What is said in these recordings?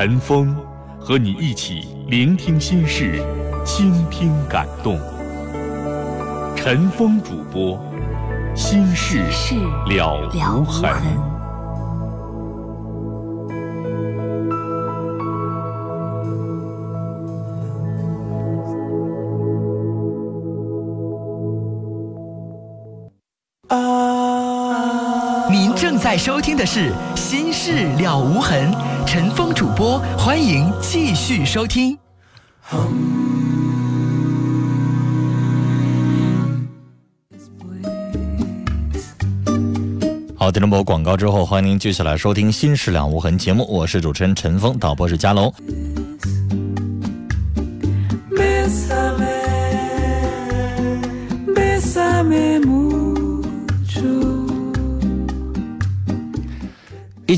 陈峰和你一起聆听心事。倾听感动，陈峰主播，心事了无痕。啊您正在收听的是《心事了无痕》，陈峰主播，欢迎继续收听。好，听众播，广告之后，欢迎您继续来收听《新事两无痕》节目，我是主持人陈峰，导播是佳龙。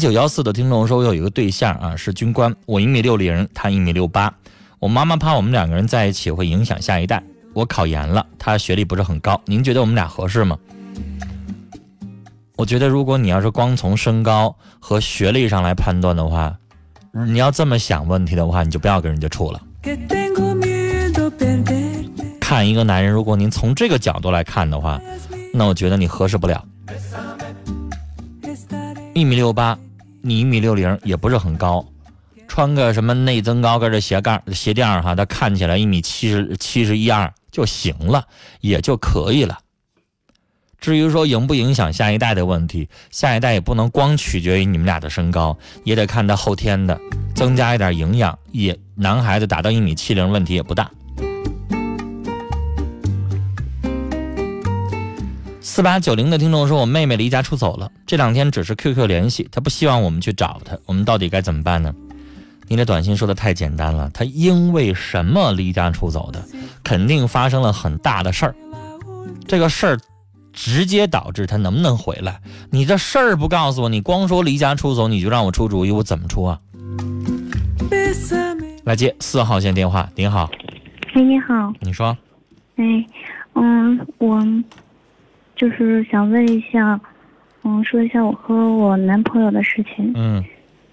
九幺四的听众说，我有一个对象啊，是军官，我一米六零，他一米六八，我妈妈怕我们两个人在一起会影响下一代，我考研了，他学历不是很高，您觉得我们俩合适吗？我觉得，如果你要是光从身高和学历上来判断的话，你要这么想问题的话，你就不要跟人家处了。看一个男人，如果您从这个角度来看的话，那我觉得你合适不了。一米六八，你一米六零，也不是很高，穿个什么内增高跟的鞋盖鞋垫哈，他看起来一米七十七十一二就行了，也就可以了。至于说影不影响下一代的问题，下一代也不能光取决于你们俩的身高，也得看他后天的，增加一点营养，也男孩子达到一米七零问题也不大。四八九零的听众说，我妹妹离家出走了，这两天只是 QQ 联系，她不希望我们去找她，我们到底该怎么办呢？你的短信说的太简单了，她因为什么离家出走的？肯定发生了很大的事儿，这个事儿。直接导致她能不能回来？你这事儿不告诉我，你光说离家出走，你就让我出主意，我怎么出啊？来接四号线电话，您好。哎，你好。你说。哎，嗯，我就是想问一下，嗯，说一下我和我男朋友的事情。嗯。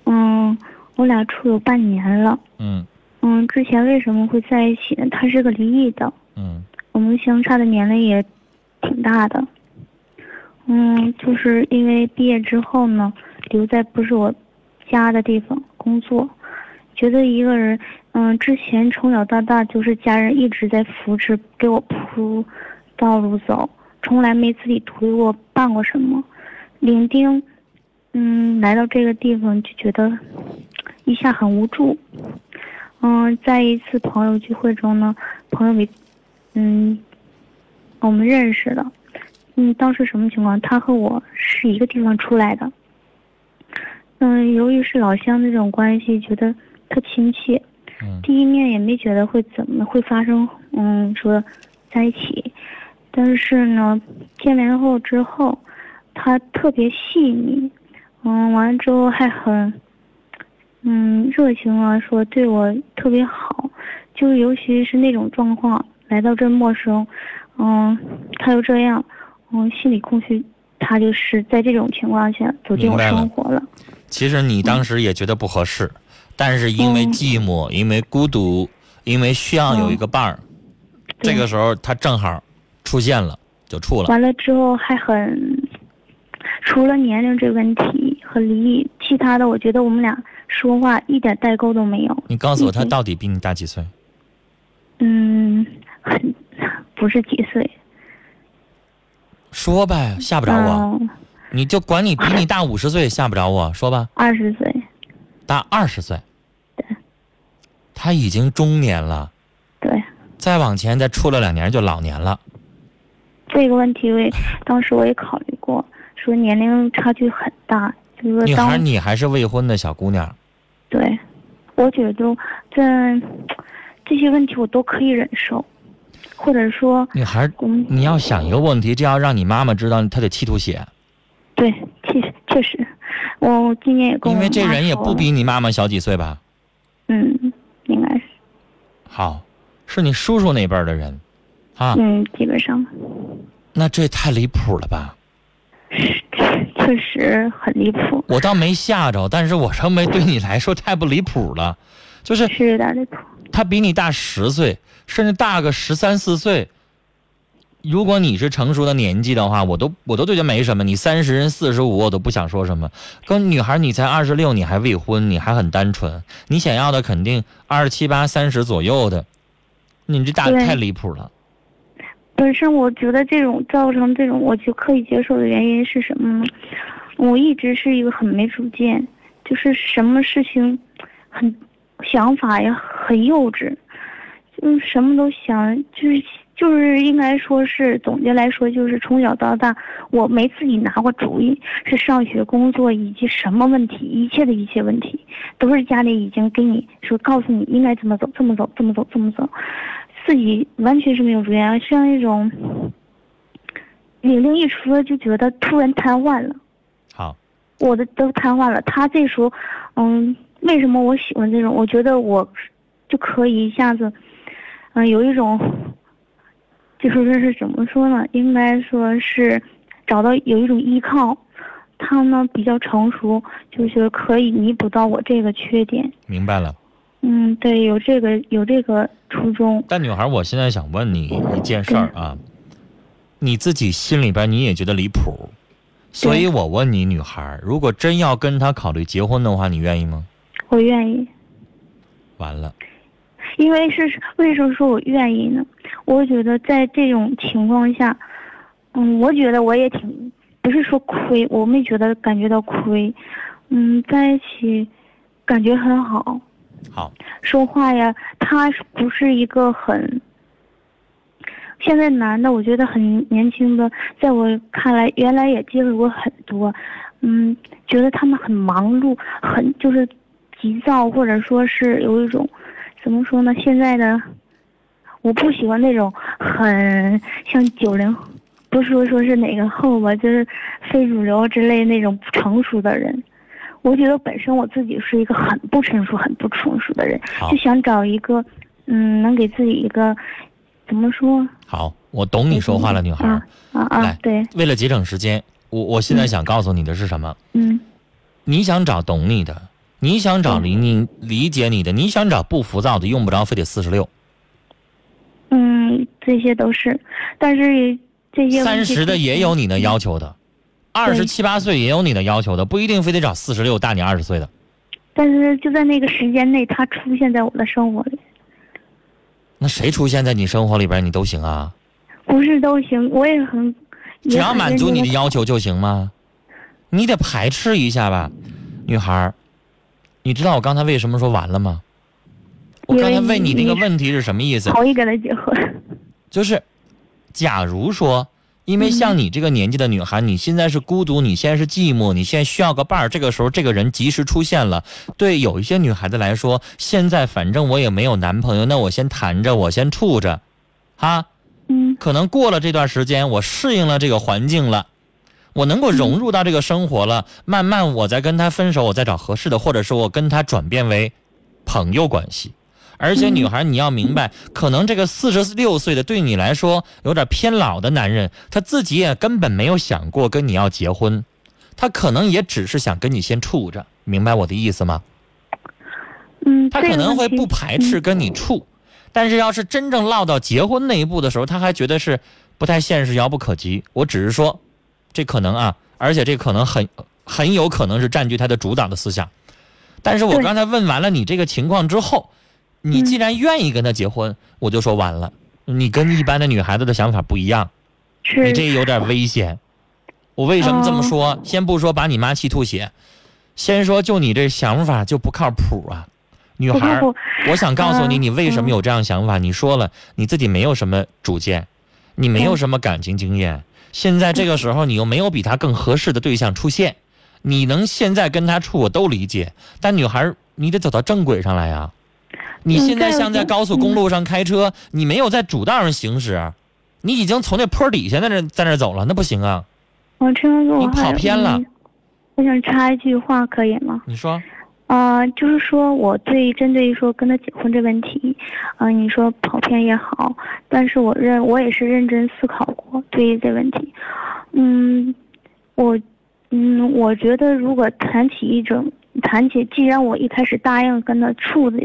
嗯，我俩处有半年了。嗯。嗯，之前为什么会在一起呢？他是个离异的。嗯。我们相差的年龄也。挺大的，嗯，就是因为毕业之后呢，留在不是我家的地方工作，觉得一个人，嗯，之前从小到大就是家人一直在扶持，给我铺道路走，从来没自己图过办过什么。领丁，嗯，来到这个地方就觉得一下很无助。嗯，在一次朋友聚会中呢，朋友给，嗯。我们认识的，嗯，当时什么情况？他和我是一个地方出来的，嗯，由于是老乡那种关系，觉得特亲切，第一面也没觉得会怎么会发生，嗯，说在一起，但是呢，见面后之后，他特别细腻，嗯，完了之后还很，嗯，热情啊，说对我特别好，就尤其是那种状况，来到这陌生。嗯，他又这样，嗯，心里空虚，他就是在这种情况下走进我生活了。其实你当时也觉得不合适，但是因为寂寞，因为孤独，因为需要有一个伴儿，这个时候他正好出现了，就处了。完了之后还很，除了年龄这个问题和离异，其他的我觉得我们俩说话一点代沟都没有。你告诉我他到底比你大几岁？嗯，很。不是几岁，说呗，吓不着我，你就管你比你大五十岁，吓不着我，说吧。二十岁，大二十岁，对，他已经中年了，对，再往前再处了两年就老年了。这个问题，我当时我也考虑过，说年龄差距很大，就是说。女孩，你还是未婚的小姑娘，对我觉得在这些问题我都可以忍受，或者说，女孩，嗯，你要想一个问题，这要让你妈妈知道，她得气吐血，对，确实确实，我今年也跟因为这人也不比你妈妈小几岁吧？嗯，应该是，好，是你叔叔那辈儿的人，啊，嗯，基本上那这也太离谱了吧？确实很离谱，我倒没吓着，但是我认为对你来说太不离谱了，就是是有点离谱。他比你大十岁，甚至大个十三四岁。如果你是成熟的年纪的话，我都我都觉得没什么。你三十人四十五，我都不想说什么。跟女孩，你才二十六，你还未婚，你还很单纯，你想要的肯定二十七八、三十左右的。你这大对太离谱了。本身我觉得这种造成这种我就可以接受的原因是什么呢？我一直是一个很没主见，就是什么事情很想法也很幼稚，就是什么都想，就是就是应该说是总结来说，就是从小到大我没自己拿过主意，是上学、工作以及什么问题，一切的一切问题，都是家里已经给你说告诉你应该怎么走，这么走，这么走，这么走。自己完全是没有主见，像那种领令一出来就觉得突然瘫痪了，好，我的都瘫痪了。他这时候，嗯，为什么我喜欢这种？我觉得我就可以一下子，嗯、有一种，就说这是怎么说呢？应该说是找到有一种依靠。他呢比较成熟，就是可以弥补到我这个缺点。明白了。嗯，对，有这个有这个初衷。但女孩，我现在想问你一件事儿啊，你自己心里边你也觉得离谱，所以我问你，女孩，如果真要跟他考虑结婚的话，你愿意吗？我愿意。完了，因为是为什么说我愿意呢？我觉得在这种情况下，嗯，我觉得我也挺，不是说亏，我没觉得感觉到亏，嗯，在一起感觉很好，好，说话呀，他不是一个很。现在男的，我觉得很年轻的，在我看来，原来也接触过很多，嗯，觉得他们很忙碌，很就是急躁，或者说是有一种，怎么说呢？现在的我不喜欢那种很像九零，不是说说是哪个后吧，就是非主流之类那种不成熟的人。我觉得本身我自己是一个很不成熟、很不成熟的人，就想找一个，嗯，能给自己一个，怎么说？好，我懂你说话了，女孩。啊啊啊！对，为了节省时间，我我现在想告诉你的是什么？嗯你想找懂你的，你想找理你理解你的，你想找不浮躁的，用不着非得四十六，嗯，这些都是，但是这些三十的也有你的要求的，二十七八岁也有你的要求的，不一定非得找四十六大你二十岁的。但是就在那个时间内，他出现在我的生活里，那谁出现在你生活里边，你都行啊，不是都行，我也很，只要满足你的要求。就行吗？你得排斥一下吧，女孩儿。你知道我刚才为什么说完了吗？我刚才问你那个问题是什么意思？同意跟他结婚，就是，假如说，因为像你这个年纪的女孩，你现在是孤独，你现在是寂寞，你现在需要个伴儿，这个时候这个人及时出现了。对有一些女孩子来说，现在反正我也没有男朋友，那我先谈着，我先处着，哈，嗯可能过了这段时间，我适应了这个环境了。我能够融入到这个生活了，慢慢我再跟他分手，我再找合适的，或者是我跟他转变为朋友关系。而且女孩，你要明白，可能这个四十六岁的对你来说有点偏老的男人，他自己也根本没有想过跟你要结婚，他可能也只是想跟你先处着，明白我的意思吗？嗯，他可能会不排斥跟你处，但是要是真正落到结婚那一步的时候，他还觉得是不太现实、遥不可及。我只是说，这可能啊，而且这可能很很有可能是占据他的主导的思想。但是我刚才问完了你这个情况之后，你既然愿意跟他结婚，我就说完了，你跟一般的女孩子的想法不一样，你这有点危险。我为什么这么哦说？先不说把你妈气吐血，先说就你这想法就不靠谱啊，女孩。我想告诉你，嗯你为什么有这样想法？你说了，你自己没有什么主见，你没有什么感情经验。现在这个时候，你又没有比他更合适的对象出现，你能现在跟他处，我都理解。但女孩你得走到正轨上来呀。你嗯现在像在高速公路上开车，你没有在主道上行驶，你已经从那坡底下在那在那走了，那不行啊！我这样做你跑偏了嗯我想插一句话，可以吗？你说，啊、就是说我对针对于说跟他结婚这问题，啊、你说跑偏也好，但是我认我也是认真思考过对于这问题，嗯，我，嗯，我觉得如果谈起一种谈起，既然我一开始答应跟他处的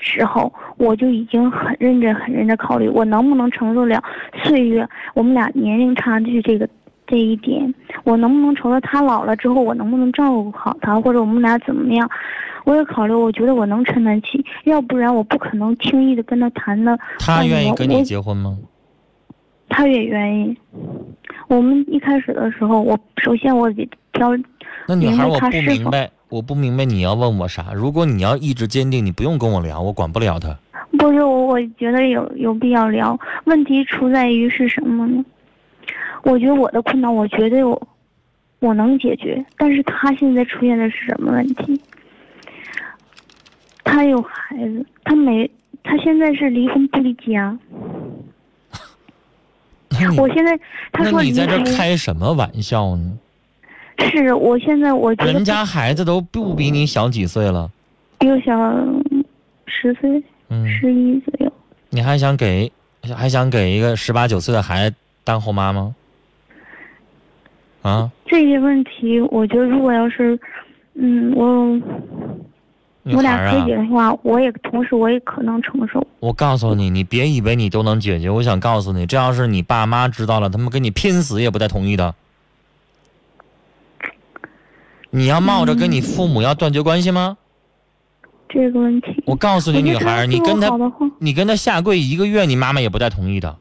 时候，我就已经很认真很认真考虑我能不能承受了岁月，我们俩年龄差距这个这一点，我能不能承受他老了之后，我能不能照顾好他，或者我们俩怎么样？我也考虑，我觉得我能承担起，要不然我不可能轻易的跟他谈的。他愿意跟你我结婚吗？他也愿意。我们一开始的时候，我首先我得挑，那女孩，我不明白，我不明白你要问我啥。如果你要意志坚定，你不用跟我聊，我管不了他。不是我，我觉得有有必要聊。问题出在于是什么呢？我觉得我的困难，我觉得我我能解决，但是他现在出现的是什么问题？他有孩子，他没，他现在是离婚不离家。我现在他说你在这开什么玩笑呢？是我现在我觉得人家孩子都不比你小几岁了，比我小十岁、嗯，十一左右。你还想给还想给一个十八九岁的孩子当后妈吗？啊，这些问题，我觉得如果要是，嗯，我我俩可以的话，我也同时我也可能承受。我告诉你，你别以为你都能解决。我想告诉你，这要是你爸妈知道了，他们跟你拼死也不带同意的。你要冒着跟你父母要断绝关系吗？这个问题，我告诉你，女孩你跟他你跟他下跪一个月，你妈妈也不带同意的。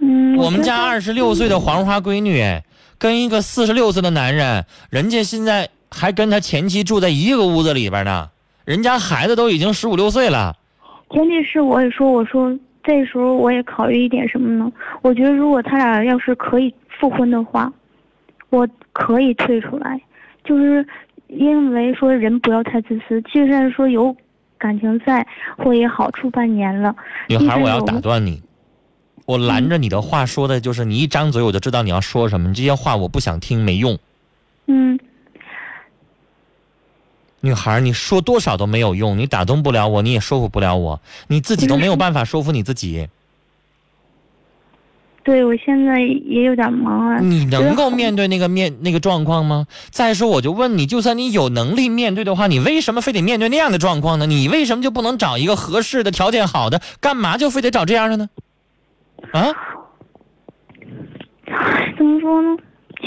嗯，我们家二十六岁的黄花闺女，哎跟一个四十六岁的男人，人家现在还跟他前妻住在一个屋子里边呢，人家孩子都已经十五六岁了。前提是我也说，我说这时候我也考虑一点什么呢？我觉得如果他俩要是可以复婚的话，我可以退出来，就是因为说人不要太自私，就算说有感情在或也好处半年了，女孩，我要打断你，我拦着你的话说的就是你一张嘴我就知道你要说什么，你这些话我不想听，没用。嗯，女孩，你说多少都没有用，你打动不了我，你也说服不了我，你自己都没有办法说服你自己。对我现在也有点忙啊。你能够面对那个面那个状况吗？再说，我就问你，就算你有能力面对的话，你为什么非得面对那样的状况呢？你为什么就不能找一个合适的、条件好的？干嘛就非得找这样的呢？啊，怎么说呢？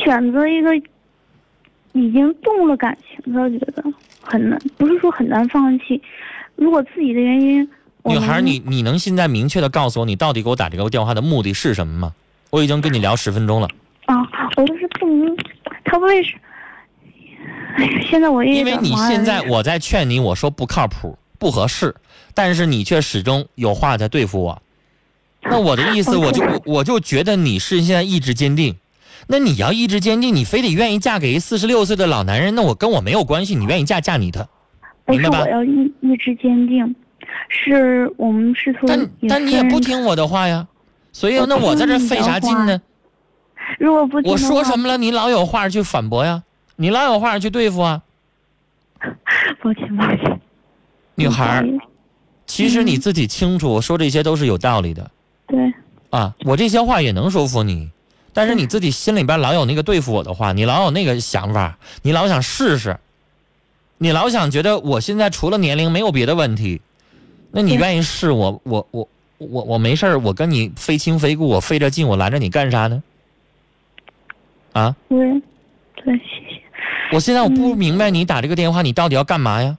选择一个已经动了感情的，觉得很难，不是说很难放弃。如果自己的原因，我女孩，你你能现在明确的告诉我，你到底给我打这个电话的目的是什么吗？我已经跟你聊十分钟了，啊，我就是不明，他为什？哎呀，现在我因为你现在哎我在劝你，我说不靠谱、不合适，但是你却始终有话在对付我。那我的意思，我就我我就觉得你是现在意志坚定。那你要意志坚定，你非得愿意嫁给一四十六岁的老男人，那我跟我没有关系。你愿意嫁嫁你的，明白吧我要意意志坚定，是我们试图但但你也不听我的话呀。所以那我在这费啥劲呢？如果不听我说什么了，你老有话去反驳呀，你老有话去对付啊。抱歉，抱歉，女孩其实你自己清楚，我说这些都是有道理的对，啊。我这些话也能说服你，但是你自己心里边老有那个对付我的话，你老有那个想法，你老想试试，你老想觉得我现在除了年龄没有别的问题，那你愿意试我，我我我我没事儿我跟你非亲非故，我费这劲，我拦着你干啥呢？啊，对，对，谢谢。我现在我不嗯明白你打这个电话，你到底要干嘛呀？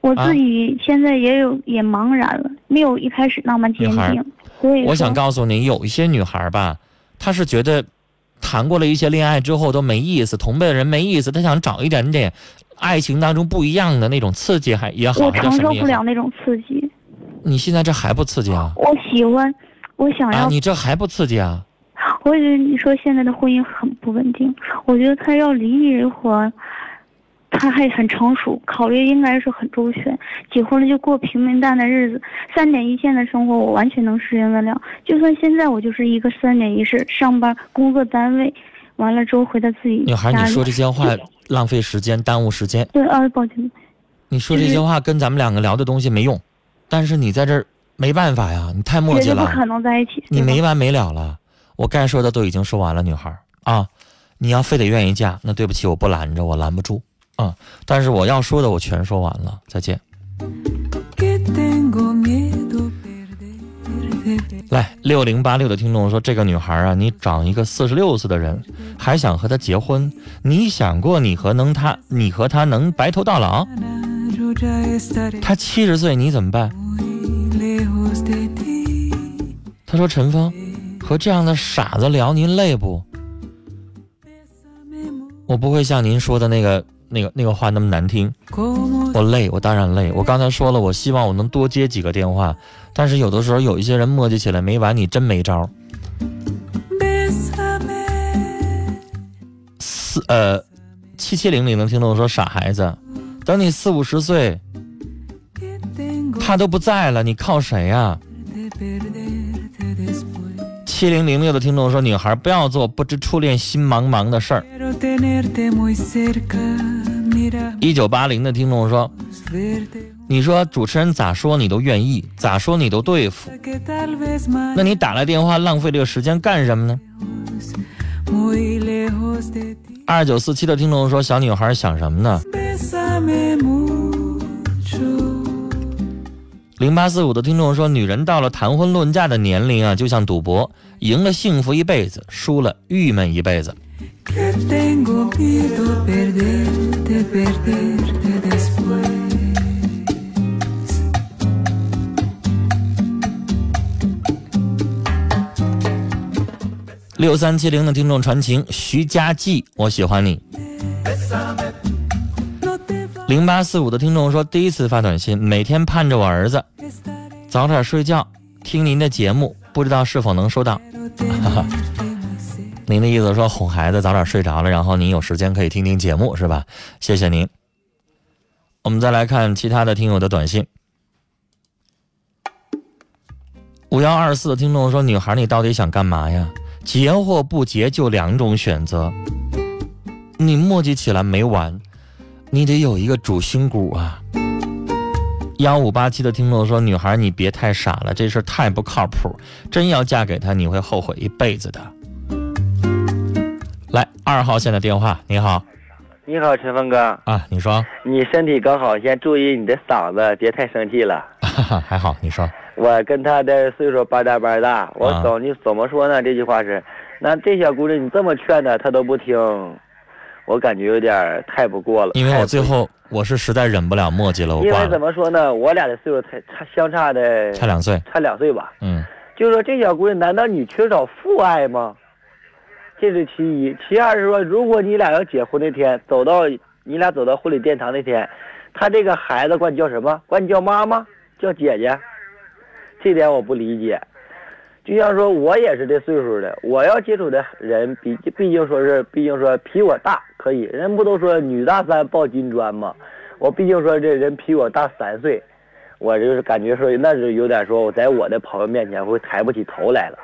我啊自己现在也有也茫然了，没有一开始那么坚定。所以我想告诉你，有一些女孩吧，她是觉得谈过了一些恋爱之后都没意思，同辈的人没意思，她想找一点点爱情当中不一样的那种刺激，还也好，我承受不。了那种刺激，你现在这还不刺激啊？我喜欢，我想啊，要。你这还不刺激啊？我觉得你说现在的婚姻很不稳定，我觉得他要离一会儿，他还很成熟，考虑应该是很周全。结婚了就过平平淡淡日子，三点一线的生活我完全能适应得了。就算现在我就是一个三点一线，上班工作单位，完了之后回到自己女孩，你说这些话浪费时间，耽误时间。对啊，抱歉，你说这些话跟咱们两个聊的东西没用，但是你在这儿没办法呀，你太磨叽了，不可能在一起。你没完没了了。我该说的都已经说完了，女孩啊，你要非得愿意嫁，那对不起，我不拦着，我拦不住啊。但是我要说的我全说完了，再见。来，六零八六的听众说，这个女孩啊，你找一个四十六岁的人，还想和他结婚，你想过你和能他，你和他能白头到老？Yo ya estaré 他七十岁，你怎么办？他说陈峰，和这样的傻子聊，您累不？我不会像您说的那个、那个、那个话那么难听。我累，我当然累。我刚才说了，我希望我能多接几个电话，但是有的时候有一些人磨叽起来没完，你真没招儿。四呃，七七零零的听众说傻孩子，等你四五十岁，他都不在了，你靠谁呀、七零零六的听众说，女孩不要做不知初恋心茫茫的事儿。一九八零的听众说你说主持人咋说你都愿意，咋说你都对付那你打来电话浪费这个时间干什么呢.二九四七的听众说，小女孩想什么呢？零八四五的听众说，女人到了谈婚论嫁的年龄啊，就像赌博，赢了幸福一辈子，输了郁闷一辈子。六三七零的听众传情，徐佳记，我喜欢你。零八四五的听众说，第一次发短信，每天盼着我儿子早点睡觉，听您的节目，不知道是否能收到。pero tenerte muy cerca. 您的意思说哄孩子早点睡着了，然后您有时间可以听听节目是吧？谢谢您。我们再来看其他的听友的短信。五幺二四的听众说：“女孩，你到底想干嘛呀？结或不结就两种选择，你磨叽起来没完，你得有一个主心骨啊。”幺五八七的听众说：“女孩，你别太傻了，这事儿太不靠谱，真要嫁给他，你会后悔一辈子的。”来，二号线的电话，你好你好，陈峰哥，啊，你说，你身体刚好，先注意你的嗓子，别太生气了。还好，你说，我跟他的岁数半大半大，我啊总你怎么说呢？这句话是，那这小姑娘你这么劝她，她都不听，我感觉有点太不过了。因为我最后我是实在忍不了墨迹了，我挂因为怎，么说呢，我俩的岁数才差相差的差两岁，差两岁吧。嗯，就是说这小姑娘，难道你缺少父爱吗？这是其一，其二是说，如果你俩要结婚那天，走到你俩走到婚礼殿堂那天，他这个孩子管你叫什么？管你叫妈妈，叫姐姐，这点我不理解。就像说我也是这岁数的，我要接触的人比毕竟说是，毕竟说比我大可以，人不都说女大三抱金砖吗？我毕竟说这人比我大三岁，我就是感觉说那是有点说我在我的朋友面前会抬不起头来了。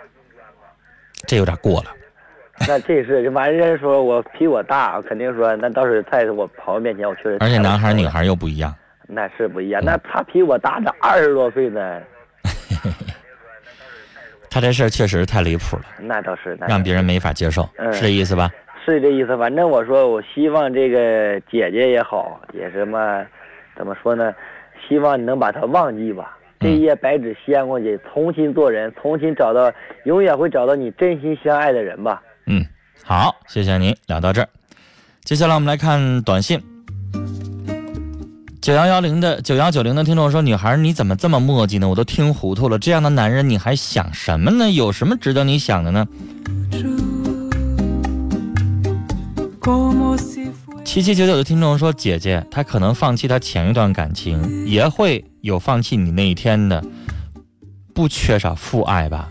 这有点过了。那这是完人说我比我大，肯定说那倒是在我朋友面前我确实。而且男孩女孩又不一样，那是不一样，那他比我大这二十多岁呢，他这事儿确实是太离谱了，那倒是那让别人没法接受，嗯是这意思吧？是这意思。反正我说，我希望这个姐姐也好，也什么，怎么说呢？希望你能把她忘记吧。这一页白纸掀过去，重新做人，重新找到，永远会找到你真心相爱的人吧。嗯，好，谢谢您，聊到这儿。接下来我们来看短信。九幺幺零的九幺九零的听众说：“女孩，你怎么这么磨叽呢？我都听糊涂了。这样的男人你还想什么呢？有什么值得你想的呢七七九九的听众说：“姐姐，他可能放弃他前一段感情，也会有放弃你那一天的，不缺少父爱吧？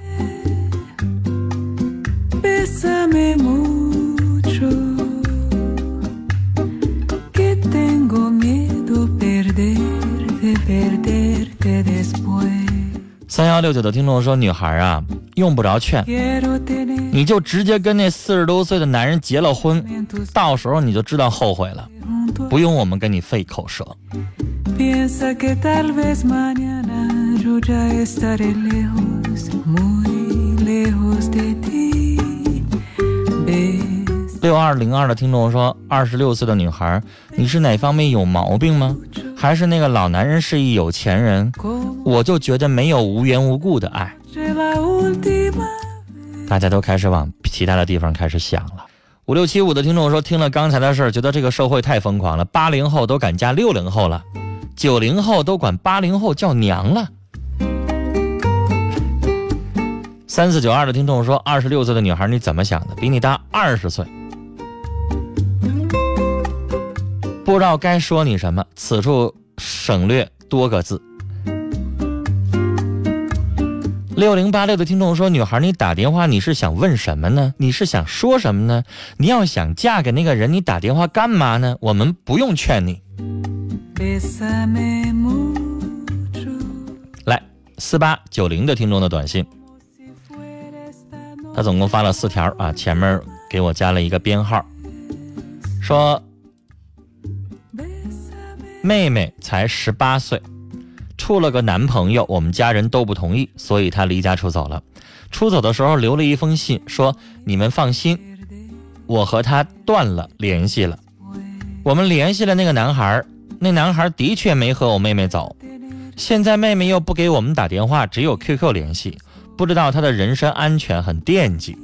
幺六九的听众说，女孩啊，用不着劝，你就直接跟那四十多岁的男人结了婚，到时候你就知道后悔了，不用我们跟你费口舌。六二零二的听众说，二十六岁的女孩，你是哪方面有毛病吗？还是那个老男人是一有钱人？我就觉得没有无缘无故的爱。大家都开始往其他的地方开始想了。五六七五的听众说，听了刚才的事儿，觉得这个社会太疯狂了。八零后都敢嫁六零后了，九零后都管八零后叫娘了。三四九二的听众说，二十六岁的女孩你怎么想的？比你大二十岁，不知道该说你什么，此处省略多个字。六零八六的听众说：“女孩，你打电话你是想问什么呢？你是想说什么呢？你要想嫁给那个人，你打电话干嘛呢？我们不用劝你。来，四八九零的听众的短信，他总共发了四条啊，前面给我加了一个编号，说妹妹才十八岁，处了个男朋友，我们家人都不同意，所以她离家出走了。出走的时候留了一封信，说你们放心，我和他断了联系了。我们联系了那个男孩，那男孩的确没和我妹妹走。现在妹妹又不给我们打电话，只有 QQ 联系，不知道她的人身安全，很惦记。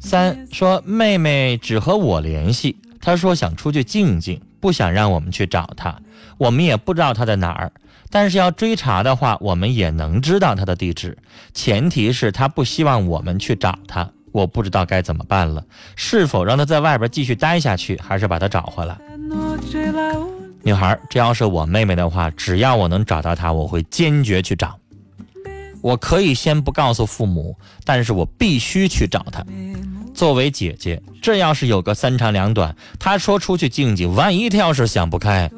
三说妹妹只和我联系，她说想出去静静，不想让我们去找她，我们也不知道她在哪儿。但是要追查的话，我们也能知道她的地址，前提是她不希望我们去找她。我不知道该怎么办了，是否让她在外边继续待下去，还是把她找回来？女孩，这要是我妹妹的话，只要我能找到她，我会坚决去找。我可以先不告诉父母，但是我必须去找他。作为姐姐，这要是有个三长两短，她说出去静静，万一她要是想不开，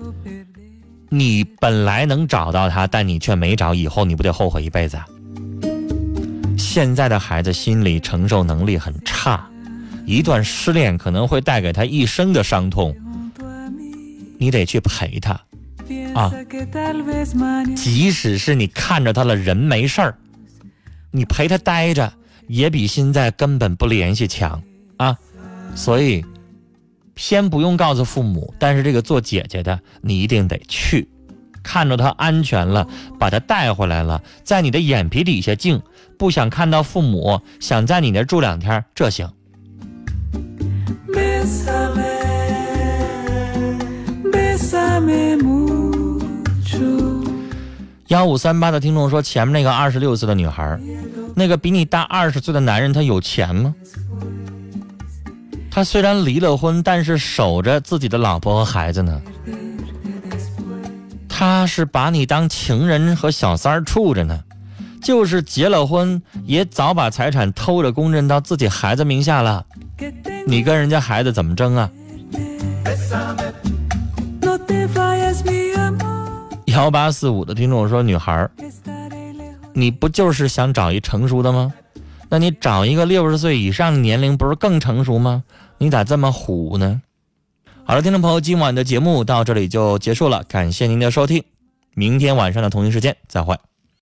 你本来能找到她，但你却没找，以后你不得后悔一辈子啊？现在的孩子心理承受能力很差，一段失恋可能会带给他一生的伤痛，你得去陪他。Mañana 即使是你看着他了，人没事儿，你陪他待着，也比现在根本不联系强啊。所以，先不用告诉父母，但是这个做姐姐的，你一定得去，看着他安全了，把他带回来了，在你的眼皮底下静，不想看到父母，想在你那儿住两天，这行。Bésame, bésame mucho. 幺五三八的听众说，前面那个二十六岁的女孩，那个比你大二十岁的男人，他有钱吗？他虽然离了婚，但是守着自己的老婆和孩子呢。他是把你当情人和小三儿处着呢，就是结了婚，也早把财产偷着公证到自己孩子名下了。你跟人家孩子怎么争啊？幺八四五的听众说，女孩你不就是想找一成熟的吗？那你找一个六十岁以上的年龄，不是更成熟吗？你咋这么虎呢？好了，听众朋友，今晚的节目到这里就结束了，感谢您的收听，明天晚上的同一时间再会。